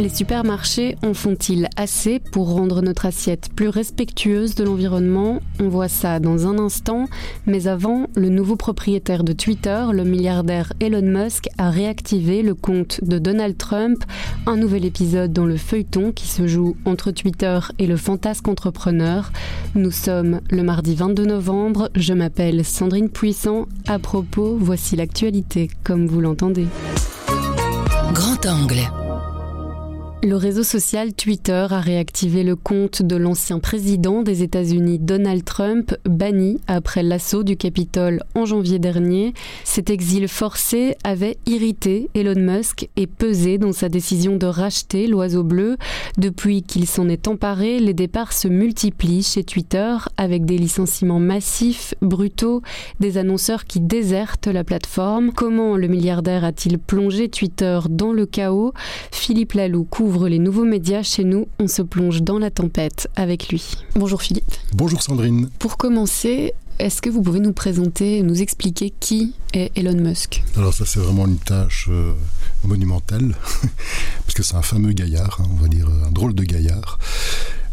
Les supermarchés en font-ils assez pour rendre notre assiette plus respectueuse de l'environnement? On voit ça dans un instant, mais avant, le nouveau propriétaire de Twitter, le milliardaire Elon Musk, a réactivé le compte de Donald Trump, un nouvel épisode dans le feuilleton qui se joue entre Twitter et le fantasque entrepreneur. Nous sommes le mardi 22 novembre, je m'appelle Sandrine Puissant. À propos, voici l'actualité comme vous l'entendez. Grand angle. Le réseau social Twitter a réactivé le compte de l'ancien président des États-Unis Donald Trump, banni après l'assaut du Capitole en janvier dernier. Cet exil forcé avait irrité Elon Musk et pesé dans sa décision de racheter l'oiseau bleu. Depuis qu'il s'en est emparé, les départs se multiplient chez Twitter avec des licenciements massifs, brutaux, des annonceurs qui désertent la plateforme. Comment le milliardaire a-t-il plongé Twitter dans le chaos? Philippe Lalou couvre les nouveaux médias chez nous, on se plonge dans la tempête avec lui. Bonjour Philippe. Bonjour Sandrine. Pour commencer, est-ce que vous pouvez nous présenter, nous expliquer qui est Elon Musk? Alors ça c'est vraiment une tâche euh, monumentale, parce que c'est un fameux gaillard, hein, on va dire un drôle de gaillard.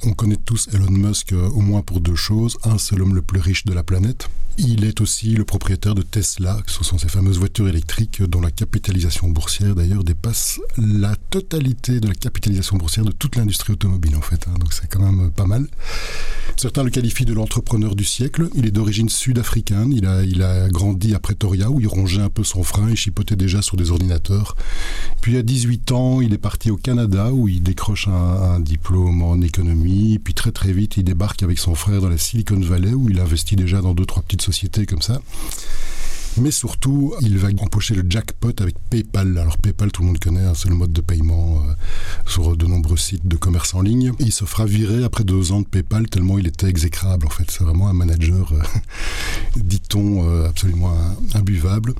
On connaît tous Elon Musk euh, au moins pour deux choses. Un, c'est l'homme le plus riche de la planète. Il est aussi le propriétaire de Tesla, ce sont ces fameuses voitures électriques dont la capitalisation boursière d'ailleurs dépasse la totalité de la capitalisation boursière de toute l'industrie automobile en fait. Hein. donc c'est quand même pas mal. Certains le qualifient de l'entrepreneur du siècle. Il est d'origine sud-africaine. Il a, il a grandi à Pretoria où il rongeait un peu son frein et chipotait déjà sur des ordinateurs. Puis à 18 ans, il est parti au Canada où il décroche un, un diplôme en économie. Puis très très vite, il débarque avec son frère dans la Silicon Valley où il investit déjà dans deux trois petites sociétés comme ça. Mais surtout, il va empocher le jackpot avec PayPal. Alors PayPal, tout le monde connaît, hein, c'est le mode de paiement euh, sur de nombreux sites de commerce en ligne. il se fera virer après deux ans de PayPal tellement il était exécrable. En fait, c'est vraiment un manager, euh, dit-on, euh, absolument imbuvable.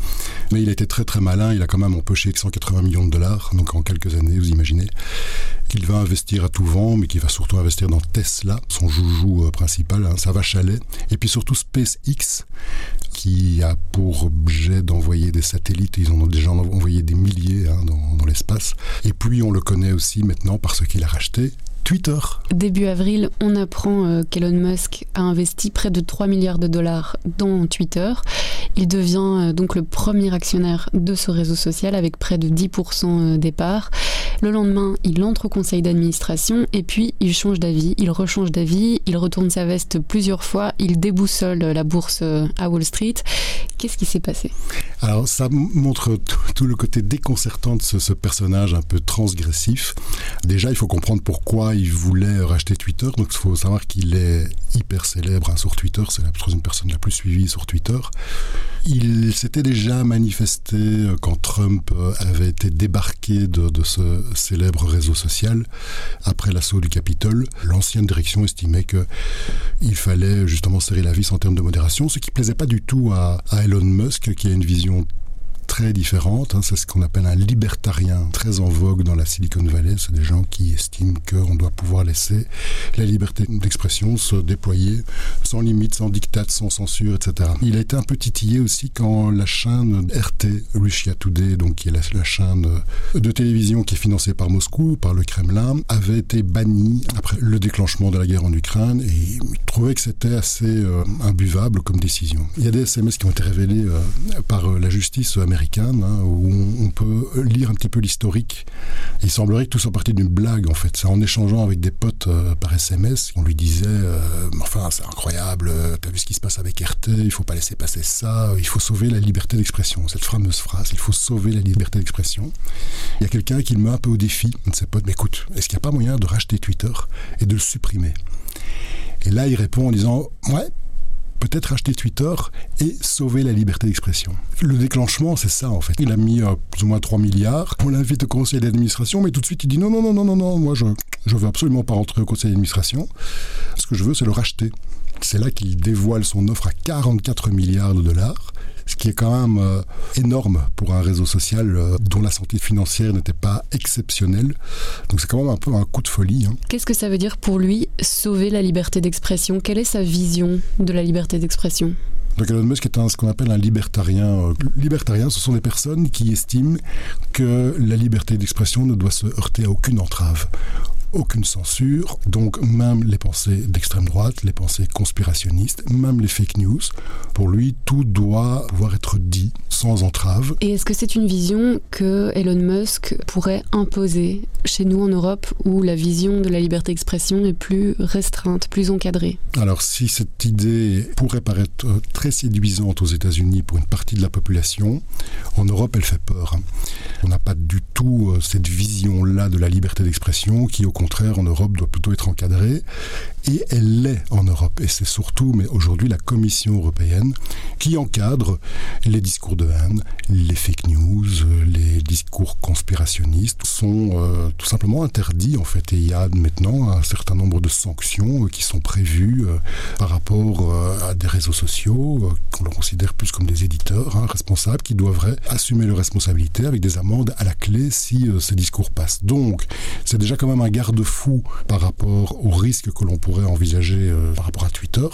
Mais il a été très très malin. Il a quand même empoché 180 millions de dollars. Donc en quelques années, vous imaginez qu'il va investir à tout vent, mais qu'il va surtout investir dans Tesla, son joujou principal, hein, ça va chalet. Et puis surtout SpaceX, qui a pour objet d'envoyer des satellites. Ils en ont déjà envoyé des milliers hein, dans, l'espace. Et puis on le connaît aussi maintenant parce qu'il a racheté Twitter. Début avril, on apprend euh, qu'Elon Musk a investi près de 3 milliards de dollars dans Twitter. Il devient euh, donc le premier actionnaire de ce réseau social avec près de 10% euh, des parts. Le lendemain, il entre au conseil d'administration et puis il change d'avis, il rechange d'avis, il retourne sa veste plusieurs fois, il déboussole la bourse à Wall Street. Qu'est-ce qui s'est passé? Alors ça montre tout le côté déconcertant de ce, personnage un peu transgressif. Déjà, il faut comprendre pourquoi il voulait racheter Twitter. Donc il faut savoir qu'il est hyper célèbre hein, sur Twitter. C'est la troisième personne la plus suivie sur Twitter. Il s'était déjà manifesté euh, quand Trump euh, avait été débarqué de ce célèbre réseau social après l'assaut du Capitole. L'ancienne direction estimait qu'il fallait justement serrer la vis en termes de modération, ce qui plaisait pas du tout à, à Elon Musk, qui a une vision très différente. Hein. C'est ce qu'on appelle un libertarien, très en vogue dans la Silicon Valley. C'est des gens qui estiment qu'on doit pouvoir laisser la liberté d'expression se déployer sans limite, sans diktat, sans censure, etc. Il a été un peu titillé aussi quand la chaîne RT, Russia Today, donc qui est la, la chaîne de télévision qui est financée par Moscou, par le Kremlin, avait été bannie après le déclenchement de la guerre en Ukraine et il trouvait que c'était assez euh, imbuvable comme décision. Il y a des SMS qui ont été révélés euh, par euh, la justice américaine hein, où on, on, peut lire un petit peu l'historique. Il semblerait que tout soit parti d'une blague, en fait. C'est en échangeant avec des potes euh, par SMS, on lui disait euh, Enfin, c'est incroyable, euh, t'as vu ce qui se passe avec RT, il faut pas laisser passer ça, il faut sauver la liberté d'expression. Cette fameuse phrase, il faut sauver la liberté d'expression. Il y a quelqu'un qui le met un peu au défi, un de ses potes Mais écoute, est-ce qu'il n'y a pas moyen de racheter Twitter et de le supprimer? Et là, il répond en disant Ouais, peut-être acheter Twitter et sauver la liberté d'expression. Le déclenchement, c'est ça en fait. Il a mis euh, plus ou moins 3 milliards. On l'invite au conseil d'administration, mais tout de suite il dit non, non, non, non, non, non, moi je ne veux absolument pas rentrer au conseil d'administration. Ce que je veux, c'est le racheter. C'est là qu'il dévoile son offre à 44 milliards de dollars ce qui est quand même euh, énorme pour un réseau social euh, dont la santé financière n'était pas exceptionnelle. Donc c'est quand même un peu un coup de folie. Hein. Qu'est-ce que ça veut dire pour lui sauver la liberté d'expression? Quelle est sa vision de la liberté d'expression? Donc Elon Musk est un, ce qu'on appelle un libertarien. Euh, libertarien, ce sont des personnes qui estiment que la liberté d'expression ne doit se heurter à aucune entrave aucune censure, donc même les pensées d'extrême droite, les pensées conspirationnistes, même les fake news, pour lui, tout doit pouvoir être dit sans entrave. Et est-ce que c'est une vision que Elon Musk pourrait imposer chez nous en Europe, où la vision de la liberté d'expression est plus restreinte, plus encadrée? Alors si cette idée pourrait paraître très séduisante aux États-Unis pour une partie de la population, en Europe, elle fait peur. On n'a pas du tout euh, cette vision-là de la liberté d'expression qui, au contraire, en Europe, doit plutôt être encadrée. Et elle l'est en Europe. Et c'est surtout, mais aujourd'hui, la Commission européenne qui encadre les discours de haine, les fake news, les discours conspirationnistes sont euh, tout simplement interdits, en fait. Et il y a maintenant un certain nombre de sanctions euh, qui sont prévues euh, par rapport à des réseaux sociaux qu'on considère plus comme des éditeurs hein, responsables qui devraient assumer leurs responsabilités avec des amendes à la clé si ces discours passent. Donc, c'est déjà quand même un garde-fou par rapport aux risques que l'on pourrait envisager euh, par rapport à Twitter.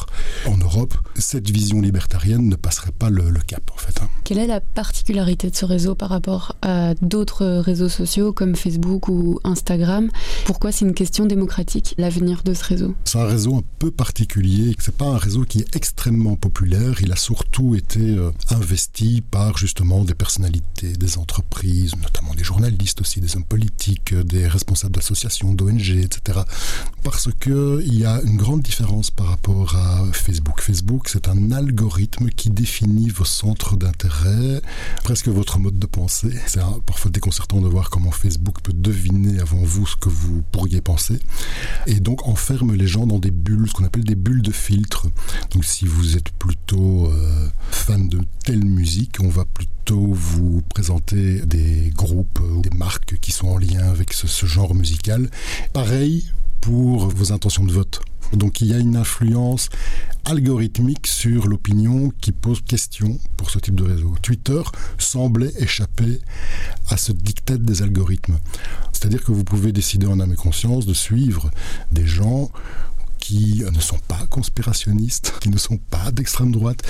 En Europe, cette vision libertarienne ne passerait pas le, cap, en fait. Hein. Quelle est la particularité de ce réseau par rapport à d'autres réseaux sociaux comme Facebook ou Instagram? Pourquoi c'est une question démocratique, l'avenir de ce réseau? C'est un réseau un peu particulier. C'est pas un réseau qui est extrêmement populaire. Il a surtout été euh, investi par justement des personnalités, des entreprises, notamment des journalistes aussi, des hommes politiques, des responsables d'associations, d'ONG, etc. Parce qu'il y a une grande différence par rapport à Facebook. Facebook, c'est un algorithme qui définit vos centres d'intérêt, presque votre mode de pensée. C'est parfois déconcertant de voir comment Facebook peut deviner avant vous ce que vous pourriez penser. Et donc enferme les gens dans des bulles, ce qu'on appelle des bulles de filtre. Donc si vous êtes plutôt euh, fan de telle musique, on va plutôt vous présenter des groupes ou des marques qui sont en lien avec ce genre musical. Pareil, pour vos intentions de vote. Donc il y a une influence algorithmique sur l'opinion qui pose question pour ce type de réseau. Twitter semblait échapper à ce dictat des algorithmes. C'est-à-dire que vous pouvez décider en âme et conscience de suivre des gens qui ne sont pas conspirationnistes, qui ne sont pas d'extrême droite,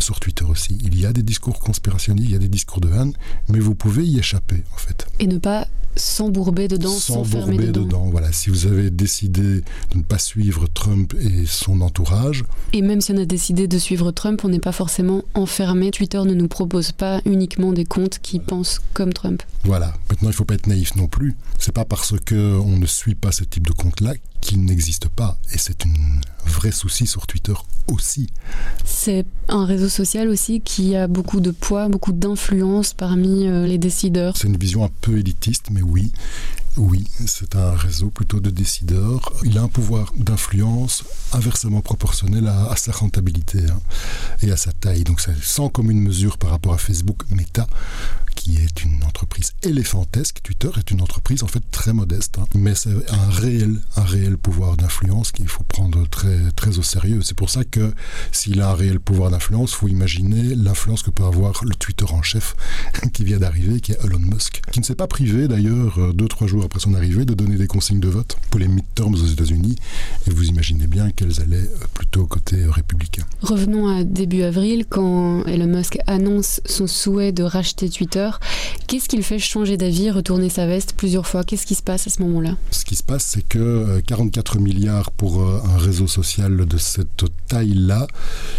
sur Twitter aussi. Il y a des discours conspirationnistes, il y a des discours de haine, mais vous pouvez y échapper en fait. Et ne pas s'embourber dedans, s'enfermer dedans. dedans. Voilà, si vous avez décidé de ne pas suivre Trump et son entourage. Et même si on a décidé de suivre Trump, on n'est pas forcément enfermé. Twitter ne nous propose pas uniquement des comptes qui pensent comme Trump. Voilà. Maintenant, il ne faut pas être naïf non plus. C'est pas parce que on ne suit pas ce type de compte-là qu'il n'existe pas. Et c'est un vrai souci sur Twitter aussi. C'est un réseau social aussi qui a beaucoup de poids, beaucoup d'influence parmi euh, les décideurs. C'est une vision un peu élitiste, mais oui. Oui, c'est un réseau plutôt de décideurs. Il a un pouvoir d'influence inversement proportionnel à, sa rentabilité hein, et à sa taille. Donc c'est sans commune mesure par rapport à Facebook Meta, qui est une entreprise éléphantesque. Twitter est une entreprise en fait très modeste, hein. mais c'est un réel, un réel pouvoir d'influence qu'il faut prendre très, très au sérieux. C'est pour ça que s'il a un réel pouvoir d'influence, faut imaginer l'influence que peut avoir le Twitter en chef qui vient d'arriver, qui est Elon Musk, qui ne s'est pas privé d'ailleurs euh, deux trois jours après son arrivée, de donner des consignes de vote pour les midterms aux États-Unis. Et vous imaginez bien qu'elles allaient plutôt côté républicain. Revenons à début avril, quand Elon Musk annonce son souhait de racheter Twitter. Qu'est-ce qui le fait changer d'avis, retourner sa veste plusieurs fois? Qu'est-ce qui se passe à ce moment-là? Ce qui se passe, c'est que 44 euh, milliards pour euh, un réseau social de cette taille-là,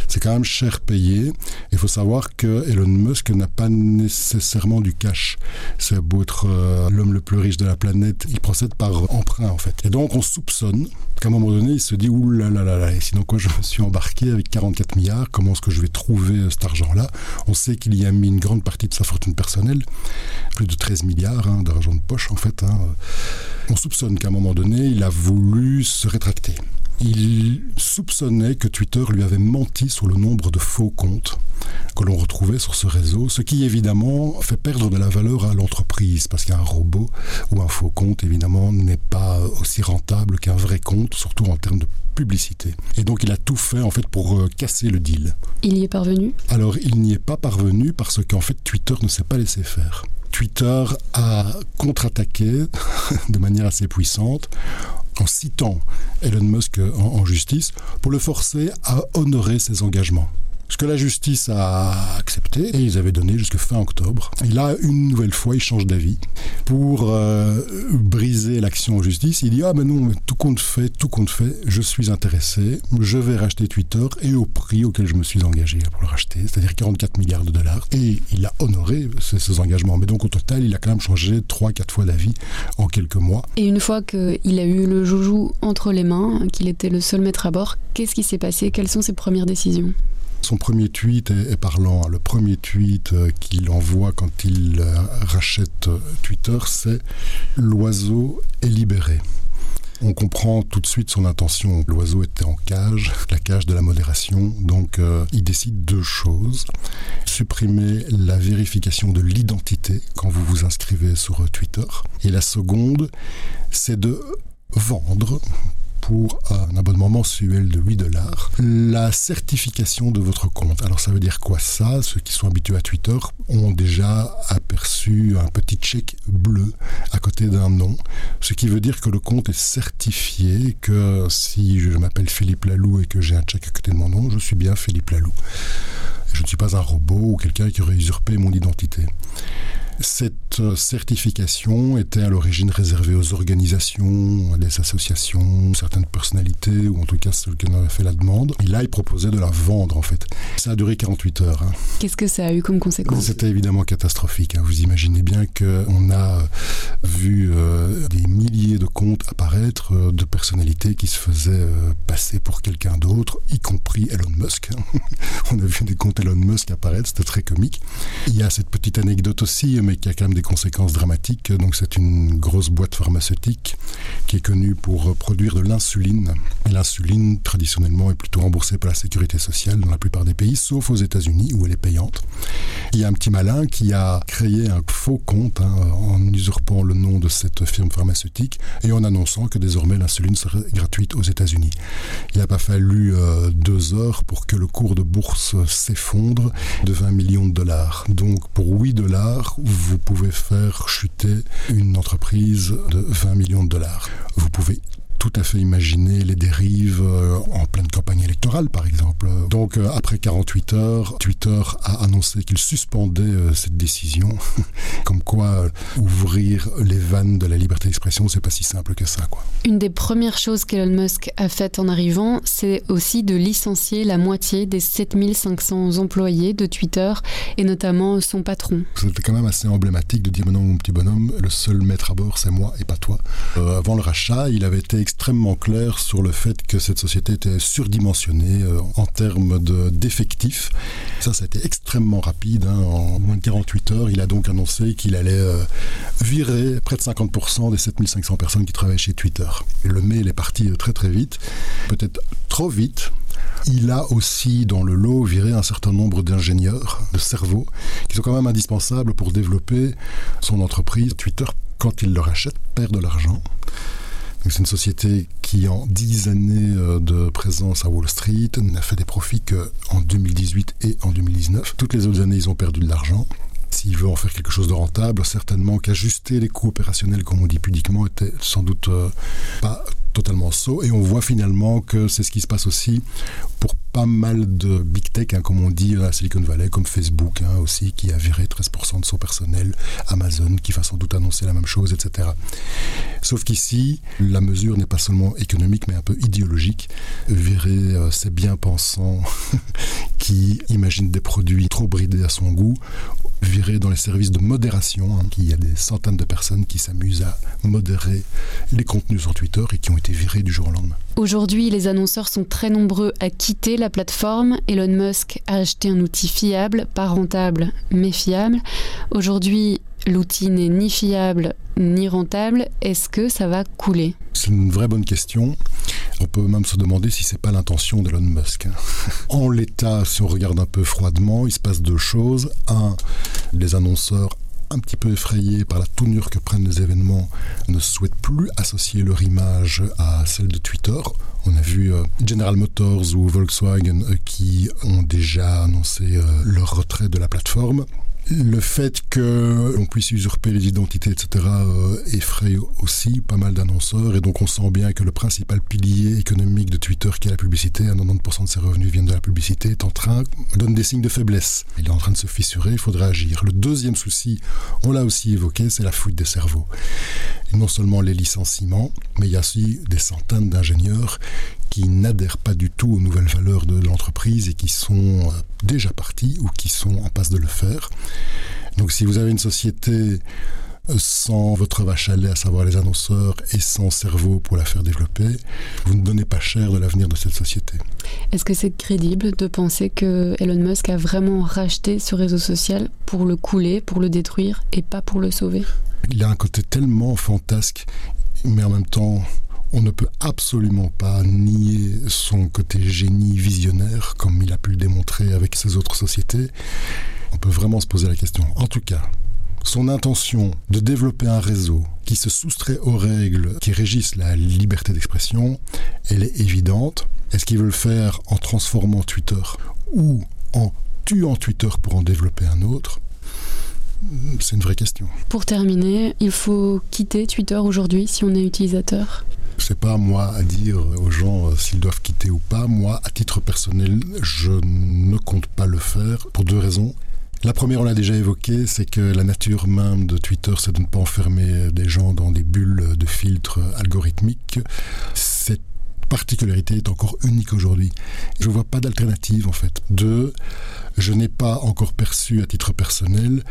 c'est quand même cher payé. Il faut savoir que Elon Musk n'a pas nécessairement du cash. C'est beau être euh, l'homme le plus riche de la planète il procède par emprunt en fait. Et donc on soupçonne qu'à un moment donné, il se dit ouh là là là là, et sinon quoi, je me suis embarqué avec 44 milliards, comment est-ce que je vais trouver euh, cet argent-là? On sait qu'il y a mis une grande partie de sa fortune personnelle, plus de 13 milliards hein, d'argent de poche en fait. Hein. On soupçonne qu'à un moment donné, il a voulu se rétracter. Il soupçonnait que Twitter lui avait menti sur le nombre de faux comptes que l'on retrouvait sur ce réseau, ce qui évidemment fait perdre de la valeur à l'entreprise, parce qu'un robot ou un faux compte, évidemment, n'est pas aussi rentable qu'un vrai compte, surtout en termes de publicité. Et donc il a tout fait en fait pour euh, casser le deal. Il y est parvenu? Alors il n'y est pas parvenu parce qu'en fait Twitter ne s'est pas laissé faire. Twitter a contre-attaqué de manière assez puissante en citant Elon Musk en, justice pour le forcer à honorer ses engagements. Ce que la justice a accepté, et ils avaient donné jusqu'à fin octobre. Et là, une nouvelle fois, il change d'avis. Pour euh, briser l'action en justice, il dit Ah, mais non, tout compte fait, tout compte fait, je suis intéressé, je vais racheter Twitter et au prix auquel je me suis engagé pour le racheter, c'est-à-dire 44 milliards de dollars. Et il a honoré ses, engagements. Mais donc, au total, il a quand même changé 3-4 fois d'avis en quelques mois. Et une fois qu'il a eu le joujou entre les mains, qu'il était le seul maître à bord, qu'est-ce qui s'est passé? Quelles sont ses premières décisions? Son premier tweet est, parlant. Le premier tweet euh, qu'il envoie quand il euh, rachète euh, Twitter, c'est L'oiseau est libéré. On comprend tout de suite son intention. L'oiseau était en cage, la cage de la modération. Donc il décide deux choses. Supprimer la vérification de l'identité quand vous vous inscrivez sur Twitter. Et la seconde, c'est de vendre pour un abonnement mensuel de 8 dollars la certification de votre compte. Alors ça veut dire quoi ça? Ceux qui sont habitués à Twitter ont déjà aperçu un petit chèque bleu à côté d'un nom, ce qui veut dire que le compte est certifié, que si je m'appelle Philippe Lalou et que j'ai un chèque à côté de mon nom, je suis bien Philippe Lalou. Je ne suis pas un robot ou quelqu'un qui aurait usurpé mon identité. Cette euh, certification était à l'origine réservée aux organisations, des associations, certaines personnalités, ou en tout cas ceux qui en avaient fait la demande. Et là, il proposait de la vendre, en fait. Ça a duré 48 heures. Hein. Qu'est-ce que ça a eu comme conséquence? C'était évidemment catastrophique. Hein. Vous imaginez bien qu'on a vu euh, des milliers de comptes apparaître euh, de personnalités qui se faisaient passer pour quelqu'un d'autre, y compris Elon Musk. Hein. On a vu des comptes Elon Musk apparaître, c'était très comique. Il y a cette petite anecdote aussi mais qui a quand même des conséquences dramatiques. Donc c'est une grosse boîte pharmaceutique qui est connue pour produire de l'insuline. Et l'insuline, traditionnellement, est plutôt remboursée par la sécurité sociale dans la plupart des pays, sauf aux États-Unis où elle est payante. Il y a un petit malin qui a créé un faux compte hein, en usurpant le nom de cette firme pharmaceutique et en annonçant que désormais l'insuline serait gratuite aux États-Unis. Il n'a pas fallu euh, deux heures pour que le cours de bourse s'effondre de 20 millions de dollars. Donc pour 8 dollars, vous pouvez faire chuter une entreprise de 20 millions de dollars. Vous pouvez tout à fait imaginer les dérives euh, en pleine campagne électorale, par exemple. Donc, euh, après 48 heures, Twitter a annoncé qu'il suspendait euh, cette décision. Comme quoi, ouvrir les vannes de la liberté d'expression, c'est pas si simple que ça, quoi. Une des premières choses qu'Elon Musk a faites en arrivant, c'est aussi de licencier la moitié des 7500 employés de Twitter et notamment son patron. C'était quand même assez emblématique de dire, non, mon petit bonhomme, le seul maître à bord, c'est moi et pas toi. avant le rachat, il avait été extrêmement clair sur le fait que cette société était surdimensionnée euh, en termes d'effectifs. ça, ça a été extrêmement rapide. Hein. En moins de 48 heures, il a donc annoncé qu'il allait euh, virer près de 50% des 7500 personnes qui travaillent chez Twitter. Le mail est parti euh, très très vite, peut-être trop vite. Il a aussi dans le lot viré un certain nombre d'ingénieurs, de cerveaux, qui sont quand même indispensables pour développer son entreprise. Twitter, quand il le rachète, perd de l'argent. C'est une société qui, en 10 années euh, de présence à Wall Street, n'a fait des profits qu'en 2018 et en 2019. Toutes les autres années, ils ont perdu de l'argent. S'il veut en faire quelque chose de rentable, certainement qu'ajuster les coûts opérationnels, comme on dit pudiquement, était sans doute euh, pas totalement saut. Et on voit finalement que c'est ce qui se passe aussi pour pas mal de big tech, hein, comme on dit à Silicon Valley, comme Facebook hein, aussi, qui a viré 13% de son personnel, Amazon qui va sans doute annoncer la même chose, etc. Sauf qu'ici, la mesure n'est pas seulement économique, mais un peu idéologique. Virer euh, ces bien-pensants qui imaginent des produits trop bridés à son goût, virer dans les services de modération, hein, il y a des centaines de personnes qui s'amusent à modérer les contenus sur Twitter et qui ont été virés du jour au lendemain. Aujourd'hui, les annonceurs sont très nombreux à quitter la plateforme. Elon Musk a acheté un outil fiable, pas rentable, mais fiable. Aujourd'hui, l'outil n'est ni fiable ni rentable. Est-ce que ça va couler? C'est une vraie bonne question. On peut même se demander si c'est pas l'intention d'Elon Musk. En l'état, si on regarde un peu froidement, il se passe deux choses. Un, les annonceurs un petit peu effrayés par la tournure que prennent les événements, ne souhaitent plus associer leur image à celle de Twitter. On a vu euh, General Motors ou Volkswagen euh, qui ont déjà annoncé euh, leur retrait de la plateforme. Le fait qu'on puisse usurper les identités, etc., euh, effraie aussi pas mal d'annonceurs. Et donc, on sent bien que le principal pilier économique de Twitter, qui est la publicité, à 90% de ses revenus viennent de la publicité, est en train, donne des signes de faiblesse. Il est en train de se fissurer, il faudrait agir. Le deuxième souci, on l'a aussi évoqué, c'est la fuite des cerveaux. Et non seulement les licenciements, mais il y a aussi des centaines d'ingénieurs qui n'adhèrent pas du tout aux nouvelles valeurs de l'entreprise et qui sont euh, déjà partis ou qui sont en passe de le faire. Donc si vous avez une société sans votre vache à lait, à savoir les annonceurs, et sans cerveau pour la faire développer, vous ne donnez pas cher de l'avenir de cette société. Est-ce que c'est crédible de penser que Elon Musk a vraiment racheté ce réseau social pour le couler, pour le détruire, et pas pour le sauver? Il a un côté tellement fantasque, mais en même temps on ne peut absolument pas nier son côté génie visionnaire, comme il a pu le démontrer avec ses autres sociétés. On peut vraiment se poser la question. En tout cas, son intention de développer un réseau qui se soustrait aux règles qui régissent la liberté d'expression, elle est évidente. Est-ce qu'il veut le faire en transformant Twitter ou en tuant Twitter pour en développer un autre? C'est une vraie question. Pour terminer, il faut quitter Twitter aujourd'hui si on est utilisateur? C'est pas moi à dire aux gens euh, s'ils doivent quitter ou pas. Moi, à titre personnel, je ne compte pas le faire pour deux raisons. La première, on l'a déjà évoqué, c'est que la nature même de Twitter, c'est de ne pas enfermer des gens dans des bulles de filtres algorithmiques. Cette particularité est encore unique aujourd'hui. Je vois pas d'alternative en fait. Deux, je n'ai pas encore perçu à titre personnel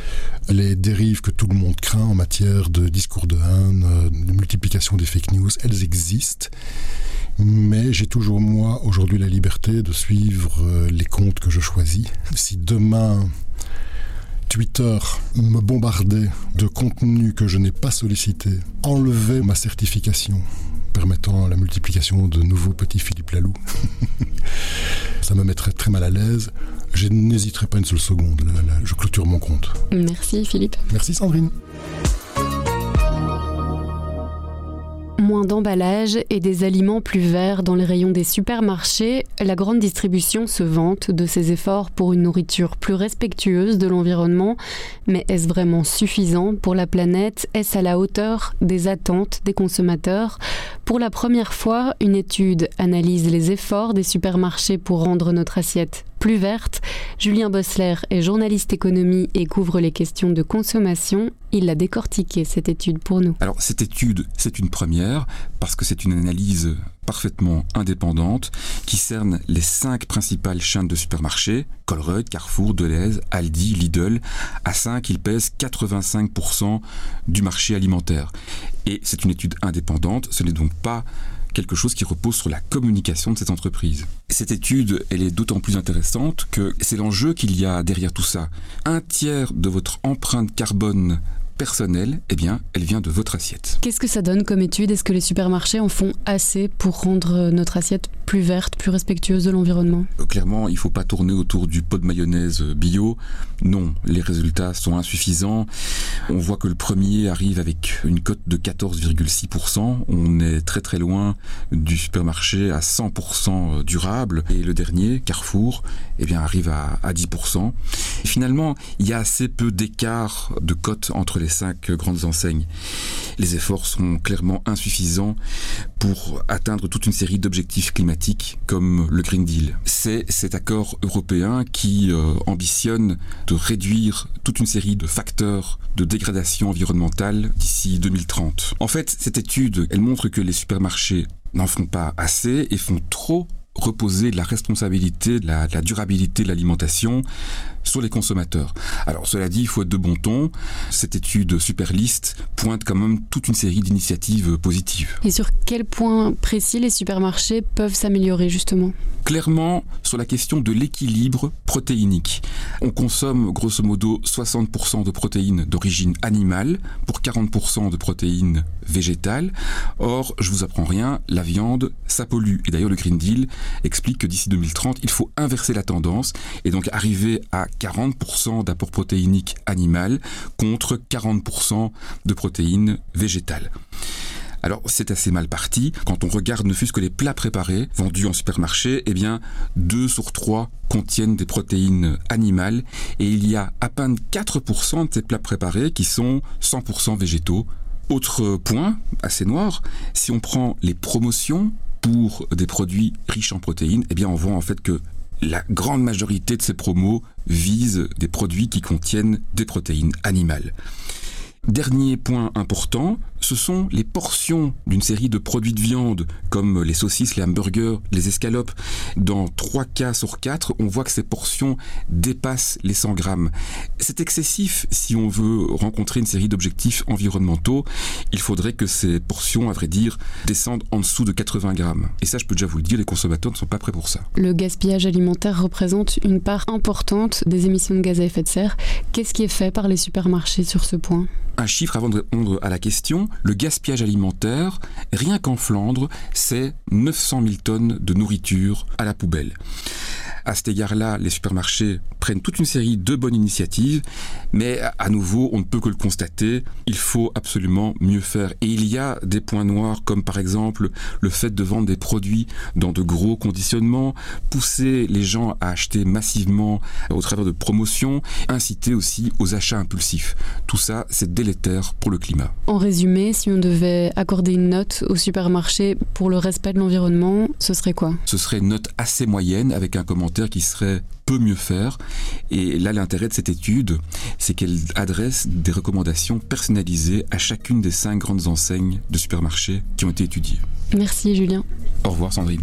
les dérives que tout le monde craint en matière de discours de haine, de multiplication des fake news. Elles existent. Mais j'ai toujours, moi, aujourd'hui, la liberté de suivre euh, les comptes que je choisis. Si demain, Twitter me bombardait de contenu que je n'ai pas sollicité, enlevait ma certification, permettant la multiplication de nouveaux petits Philippe Lalou. Ça me mettrait très mal à l'aise. Je n'hésiterai pas une seule seconde. je clôture mon compte. Merci Philippe. Merci Sandrine. Moins d'emballage et des aliments plus verts dans les rayons des supermarchés, la grande distribution se vante de ses efforts pour une nourriture plus respectueuse de l'environnement. Mais est-ce vraiment suffisant pour la planète? Est-ce à la hauteur des attentes des consommateurs? Pour la première fois, une étude analyse les efforts des supermarchés pour rendre notre assiette plus verte. Julien Bossler est journaliste économie et couvre les questions de consommation. Il a décortiqué cette étude pour nous. Alors cette étude, c'est une première parce que c'est une analyse parfaitement indépendante qui cerne les cinq principales chaînes de supermarchés, Colruyt, Carrefour, Deleuze, Aldi, Lidl. À 5, ils pèsent 85% du marché alimentaire. Et c'est une étude indépendante, ce n'est donc pas quelque chose qui repose sur la communication de cette entreprise. Cette étude, elle est d'autant plus intéressante que c'est l'enjeu qu'il y a derrière tout ça. Un tiers de votre empreinte carbone personnelle, eh bien, elle vient de votre assiette. Qu'est-ce que ça donne comme étude? Est-ce que les supermarchés en font assez pour rendre notre assiette plus verte, plus respectueuse de l'environnement? Euh, Clairement, il ne faut pas tourner autour du pot de mayonnaise bio. Non, les résultats sont insuffisants. On voit que le premier arrive avec une cote de 14,6%. On est très très loin du supermarché à 100% durable. Et le dernier, Carrefour, eh bien, arrive à, à 10%. Et finalement, il y a assez peu d'écart de cote entre les cinq grandes enseignes. Les efforts sont clairement insuffisants pour atteindre toute une série d'objectifs climatiques comme le Green Deal. C'est cet accord européen qui euh, ambitionne de réduire toute une série de facteurs de dégradation environnementale d'ici 2030. En fait, cette étude, elle montre que les supermarchés n'en font pas assez et font trop reposer la responsabilité, la durabilité de l'alimentation sur les consommateurs. Alors cela dit, il faut être de bon ton. Cette étude Superlist pointe quand même toute une série d'initiatives positives. Et sur quel point précis les supermarchés peuvent s'améliorer justement? Clairement, sur la question de l'équilibre protéinique. On consomme grosso modo 60% de protéines d'origine animale pour 40% de protéines végétales. Or, je vous apprends rien, la viande, ça pollue. Et d'ailleurs, le Green Deal explique que d'ici 2030, il faut inverser la tendance et donc arriver à 40% d'apport protéinique animal contre 40% de protéines végétales. Alors c'est assez mal parti. Quand on regarde ne fût-ce que les plats préparés vendus en supermarché, eh bien 2 sur 3 contiennent des protéines animales et il y a à peine 4% de ces plats préparés qui sont 100% végétaux. Autre point assez noir, si on prend les promotions pour des produits riches en protéines, eh bien on voit en fait que la grande majorité de ces promos visent des produits qui contiennent des protéines animales. Dernier point important, ce sont les portions d'une série de produits de viande comme les saucisses, les hamburgers, les escalopes. Dans 3 cas sur 4, on voit que ces portions dépassent les 100 grammes. C'est excessif si on veut rencontrer une série d'objectifs environnementaux. Il faudrait que ces portions, à vrai dire, descendent en dessous de 80 grammes. Et ça, je peux déjà vous le dire, les consommateurs ne sont pas prêts pour ça. Le gaspillage alimentaire représente une part importante des émissions de gaz à effet de serre. Qu'est-ce qui est fait par les supermarchés sur ce point? Un chiffre avant de répondre à la question. Le gaspillage alimentaire, rien qu'en Flandre, c'est 900 000 tonnes de nourriture à la poubelle. À cet égard-là, les supermarchés prennent toute une série de bonnes initiatives, mais à nouveau, on ne peut que le constater, il faut absolument mieux faire. Et il y a des points noirs, comme par exemple le fait de vendre des produits dans de gros conditionnements, pousser les gens à acheter massivement au travers de promotions, inciter aussi aux achats impulsifs. Tout ça, c'est délétère pour le climat. En résumé, si on devait accorder une note au supermarché pour le respect de l'environnement, ce serait quoi? Ce serait une note assez moyenne avec un commentaire qui serait peut mieux faire. Et là, l'intérêt de cette étude, c'est qu'elle adresse des recommandations personnalisées à chacune des cinq grandes enseignes de supermarchés qui ont été étudiées. Merci Julien. Au revoir Sandrine.